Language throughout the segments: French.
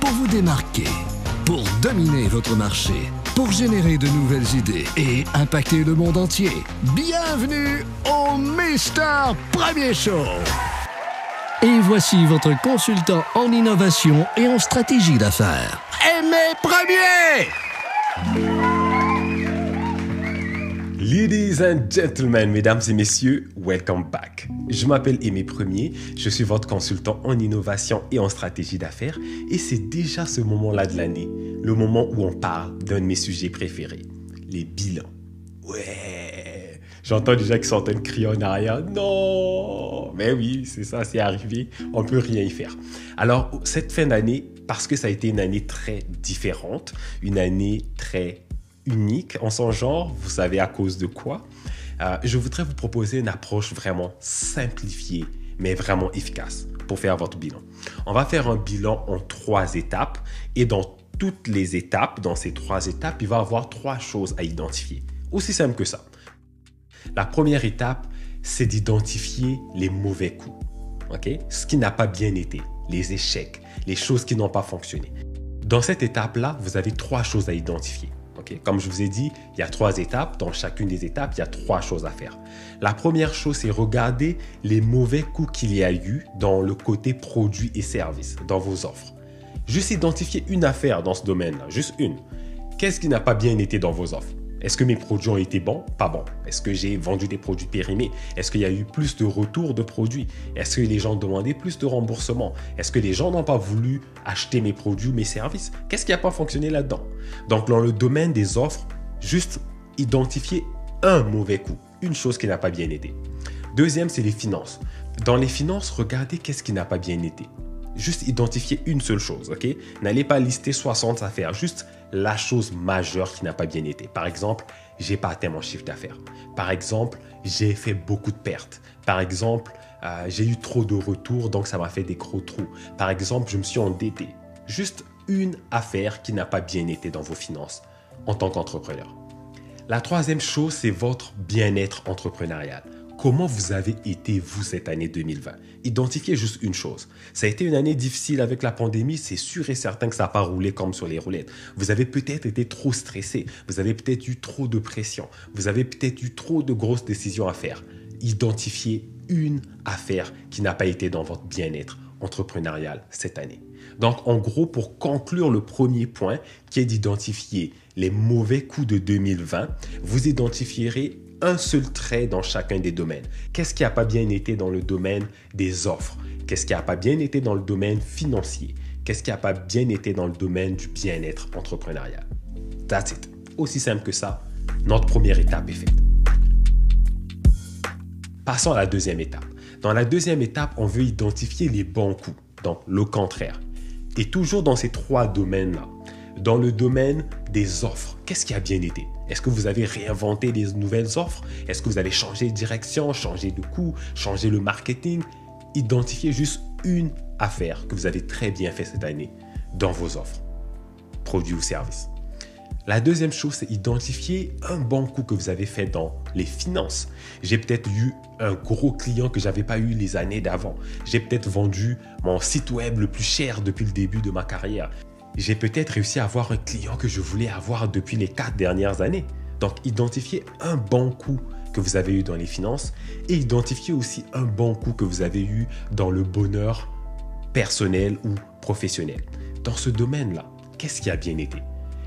pour vous démarquer, pour dominer votre marché, pour générer de nouvelles idées et impacter le monde entier. Bienvenue au Mister Premier Show. Et voici votre consultant en innovation et en stratégie d'affaires. Aimé Premier! Ladies and gentlemen, mesdames et messieurs, welcome back. Je m'appelle Aimé Premier, je suis votre consultant en innovation et en stratégie d'affaires et c'est déjà ce moment-là de l'année, le moment où on parle d'un de mes sujets préférés, les bilans. Ouais, j'entends déjà train de crier en arrière, non, mais oui, c'est ça, c'est arrivé, on peut rien y faire. Alors, cette fin d'année, parce que ça a été une année très différente, une année très unique en son genre, vous savez à cause de quoi, euh, je voudrais vous proposer une approche vraiment simplifiée, mais vraiment efficace pour faire votre bilan. On va faire un bilan en trois étapes et dans toutes les étapes, dans ces trois étapes, il va y avoir trois choses à identifier. Aussi simple que ça. La première étape, c'est d'identifier les mauvais coups. ok? Ce qui n'a pas bien été, les échecs, les choses qui n'ont pas fonctionné. Dans cette étape-là, vous avez trois choses à identifier. Comme je vous ai dit, il y a trois étapes. Dans chacune des étapes, il y a trois choses à faire. La première chose, c'est regarder les mauvais coûts qu'il y a eu dans le côté produits et services, dans vos offres. Juste identifier une affaire dans ce domaine-là, juste une. Qu'est-ce qui n'a pas bien été dans vos offres? Est-ce que mes produits ont été bons? Pas bons. Est-ce que j'ai vendu des produits périmés? Est-ce qu'il y a eu plus de retours de produits? Est-ce que les gens demandaient plus de remboursement Est-ce que les gens n'ont pas voulu acheter mes produits ou mes services? Qu'est-ce qui n'a pas fonctionné là-dedans? Donc, dans le domaine des offres, juste identifier un mauvais coup, une chose qui n'a pas bien été. Deuxième, c'est les finances. Dans les finances, regardez qu'est-ce qui n'a pas bien été. Juste identifier une seule chose, ok? N'allez pas lister 60 affaires, juste la chose majeure qui n'a pas bien été. Par exemple, j'ai pas atteint mon chiffre d'affaires. Par exemple, j'ai fait beaucoup de pertes. Par exemple, euh, j'ai eu trop de retours, donc ça m'a fait des gros trous. Par exemple, je me suis endetté. Juste une affaire qui n'a pas bien été dans vos finances en tant qu'entrepreneur. La troisième chose, c'est votre bien-être entrepreneurial. Comment vous avez été, vous, cette année 2020 Identifiez juste une chose. Ça a été une année difficile avec la pandémie, c'est sûr et certain que ça n'a pas roulé comme sur les roulettes. Vous avez peut-être été trop stressé, vous avez peut-être eu trop de pression, vous avez peut-être eu trop de grosses décisions à faire. Identifiez une affaire qui n'a pas été dans votre bien-être entrepreneurial cette année. Donc, en gros, pour conclure le premier point, qui est d'identifier les mauvais coups de 2020, vous identifierez un seul trait dans chacun des domaines. Qu'est-ce qui n'a pas bien été dans le domaine des offres? Qu'est-ce qui n'a pas bien été dans le domaine financier? Qu'est-ce qui n'a pas bien été dans le domaine du bien-être entrepreneurial? That's it. Aussi simple que ça, notre première étape est faite. Passons à la deuxième étape. Dans la deuxième étape, on veut identifier les bons coups, donc le contraire. Et toujours dans ces trois domaines-là, dans le domaine des offres, qu'est-ce qui a bien été? Est-ce que vous avez réinventé des nouvelles offres? Est-ce que vous avez changé de direction, changé de coût, changé le marketing? Identifiez juste une affaire que vous avez très bien fait cette année dans vos offres, produits ou services. La deuxième chose, c'est identifier un bon coup que vous avez fait dans les finances. J'ai peut-être eu un gros client que j'avais pas eu les années d'avant. J'ai peut-être vendu mon site web le plus cher depuis le début de ma carrière j'ai peut-être réussi à avoir un client que je voulais avoir depuis les quatre dernières années. Donc, identifiez un bon coup que vous avez eu dans les finances et identifiez aussi un bon coup que vous avez eu dans le bonheur personnel ou professionnel. Dans ce domaine-là, qu'est-ce qui a bien été?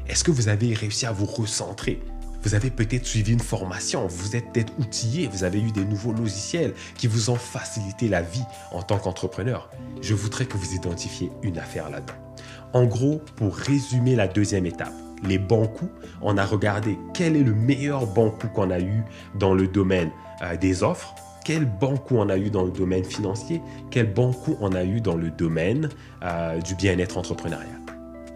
Est-ce que vous avez réussi à vous recentrer? Vous avez peut-être suivi une formation, vous êtes peut-être outillé, vous avez eu des nouveaux logiciels qui vous ont facilité la vie en tant qu'entrepreneur. Je voudrais que vous identifiez une affaire là-dedans. En gros, pour résumer la deuxième étape, les bons coups, on a regardé quel est le meilleur bon coup qu'on a eu dans le domaine euh, des offres, quel bon coup on a eu dans le domaine financier, quel bon coup on a eu dans le domaine euh, du bien-être entrepreneurial.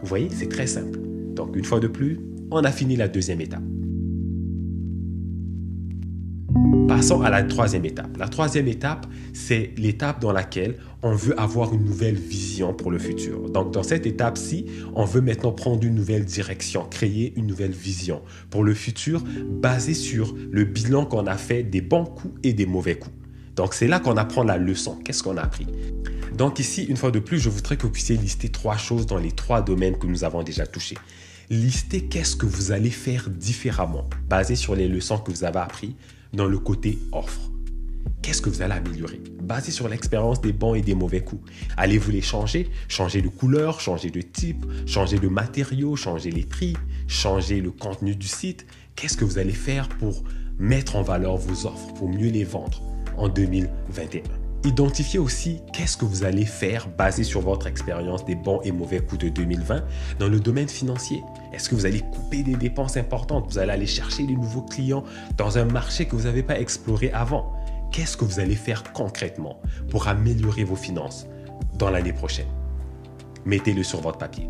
Vous voyez, c'est très simple. Donc, une fois de plus, on a fini la deuxième étape. Passons à la troisième étape. La troisième étape, c'est l'étape dans laquelle on veut avoir une nouvelle vision pour le futur. Donc, dans cette étape-ci, on veut maintenant prendre une nouvelle direction, créer une nouvelle vision pour le futur basée sur le bilan qu'on a fait des bons coups et des mauvais coups. Donc, c'est là qu'on apprend la leçon. Qu'est-ce qu'on a appris? Donc ici, une fois de plus, je voudrais que vous puissiez lister trois choses dans les trois domaines que nous avons déjà touchés. Listez qu'est-ce que vous allez faire différemment, basé sur les leçons que vous avez apprises dans le côté offre. Qu'est-ce que vous allez améliorer? Basé sur l'expérience des bons et des mauvais coups. Allez-vous les changer? Changer de couleur, changer de type, changer de matériaux, changer les prix, changer le contenu du site? Qu'est-ce que vous allez faire pour mettre en valeur vos offres, pour mieux les vendre en 2021 Identifiez aussi qu'est-ce que vous allez faire basé sur votre expérience des bons et mauvais coups de 2020 dans le domaine financier. Est-ce que vous allez couper des dépenses importantes? Vous allez aller chercher des nouveaux clients dans un marché que vous n'avez pas exploré avant? Qu'est-ce que vous allez faire concrètement pour améliorer vos finances dans l'année prochaine? Mettez-le sur votre papier.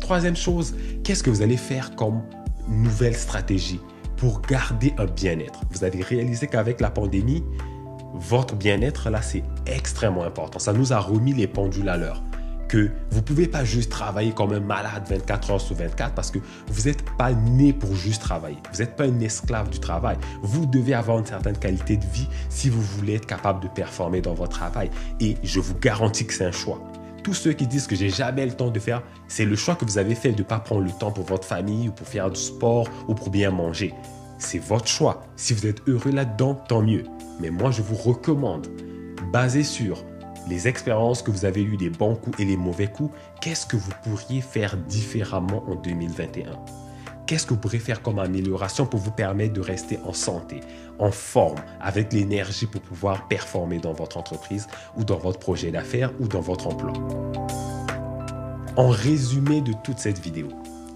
Troisième chose, qu'est-ce que vous allez faire comme nouvelle stratégie pour garder un bien-être? Vous avez réalisé qu'avec la pandémie, votre bien-être, là, c'est extrêmement important. Ça nous a remis les pendules à l'heure. Vous ne pouvez pas juste travailler comme un malade 24 heures sur 24 parce que vous n'êtes pas né pour juste travailler. Vous n'êtes pas un esclave du travail. Vous devez avoir une certaine qualité de vie si vous voulez être capable de performer dans votre travail. Et je vous garantis que c'est un choix. Tous ceux qui disent que j'ai jamais le temps de faire, c'est le choix que vous avez fait de ne pas prendre le temps pour votre famille ou pour faire du sport ou pour bien manger. C'est votre choix. Si vous êtes heureux là-dedans, tant mieux. Mais moi, je vous recommande, basé sur les expériences que vous avez eues, les bons coups et les mauvais coups, qu'est-ce que vous pourriez faire différemment en 2021 Qu'est-ce que vous pourriez faire comme amélioration pour vous permettre de rester en santé, en forme, avec l'énergie pour pouvoir performer dans votre entreprise ou dans votre projet d'affaires ou dans votre emploi? En résumé de toute cette vidéo,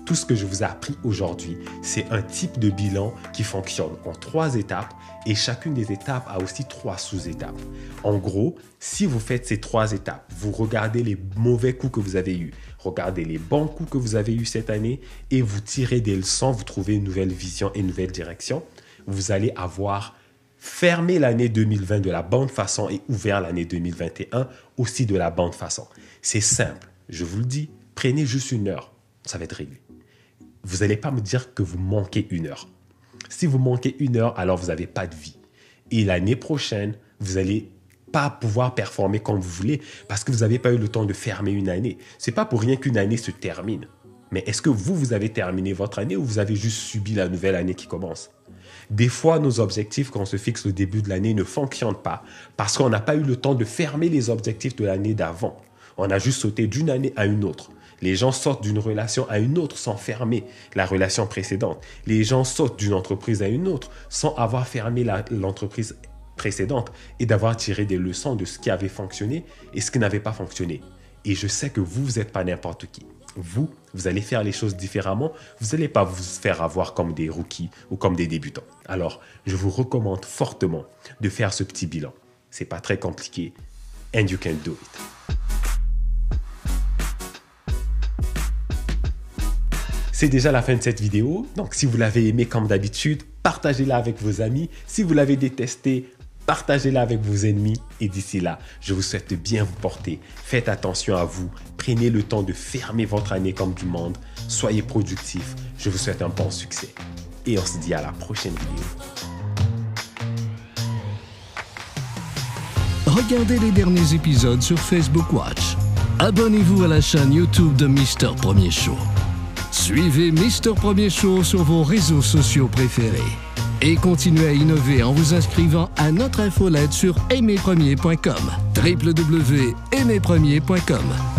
tout ce que je vous ai appris aujourd'hui, c'est un type de bilan qui fonctionne en trois étapes et chacune des étapes a aussi trois sous-étapes. En gros, si vous faites ces trois étapes, vous regardez les mauvais coups que vous avez eus, regardez les bons coups que vous avez eus cette année et vous tirez des leçons, vous trouvez une nouvelle vision et une nouvelle direction, vous allez avoir fermé l'année 2020 de la bonne façon et ouvert l'année 2021 aussi de la bonne façon. C'est simple, je vous le dis, prenez juste une heure, ça va être réglé vous n'allez pas me dire que vous manquez une heure. Si vous manquez une heure, alors vous n'avez pas de vie. Et l'année prochaine, vous n'allez pas pouvoir performer comme vous voulez parce que vous n'avez pas eu le temps de fermer une année. C'est pas pour rien qu'une année se termine. Mais est-ce que vous, vous avez terminé votre année ou vous avez juste subi la nouvelle année qui commence? Des fois, nos objectifs qu'on se fixe au début de l'année ne fonctionnent pas parce qu'on n'a pas eu le temps de fermer les objectifs de l'année d'avant. On a juste sauté d'une année à une autre. Les gens sortent d'une relation à une autre sans fermer la relation précédente. Les gens sortent d'une entreprise à une autre sans avoir fermé l'entreprise précédente et d'avoir tiré des leçons de ce qui avait fonctionné et ce qui n'avait pas fonctionné. Et je sais que vous, vous n'êtes pas n'importe qui. Vous, vous allez faire les choses différemment. Vous n'allez pas vous faire avoir comme des rookies ou comme des débutants. Alors, je vous recommande fortement de faire ce petit bilan. C'est pas très compliqué. And you can do it. C'est déjà la fin de cette vidéo. Donc si vous l'avez aimé comme d'habitude, partagez-la avec vos amis. Si vous l'avez détesté, partagez-la avec vos ennemis. Et d'ici là, je vous souhaite bien vous porter. Faites attention à vous. Prenez le temps de fermer votre année comme du monde. Soyez productif. Je vous souhaite un bon succès. Et on se dit à la prochaine vidéo. Regardez les derniers épisodes sur Facebook Watch. Abonnez-vous à la chaîne YouTube de Mister Premier Show. Suivez Mister Premier Show sur vos réseaux sociaux préférés. Et continuez à innover en vous inscrivant à notre infolette sur aimerpremier.com. www.aimerpremier.com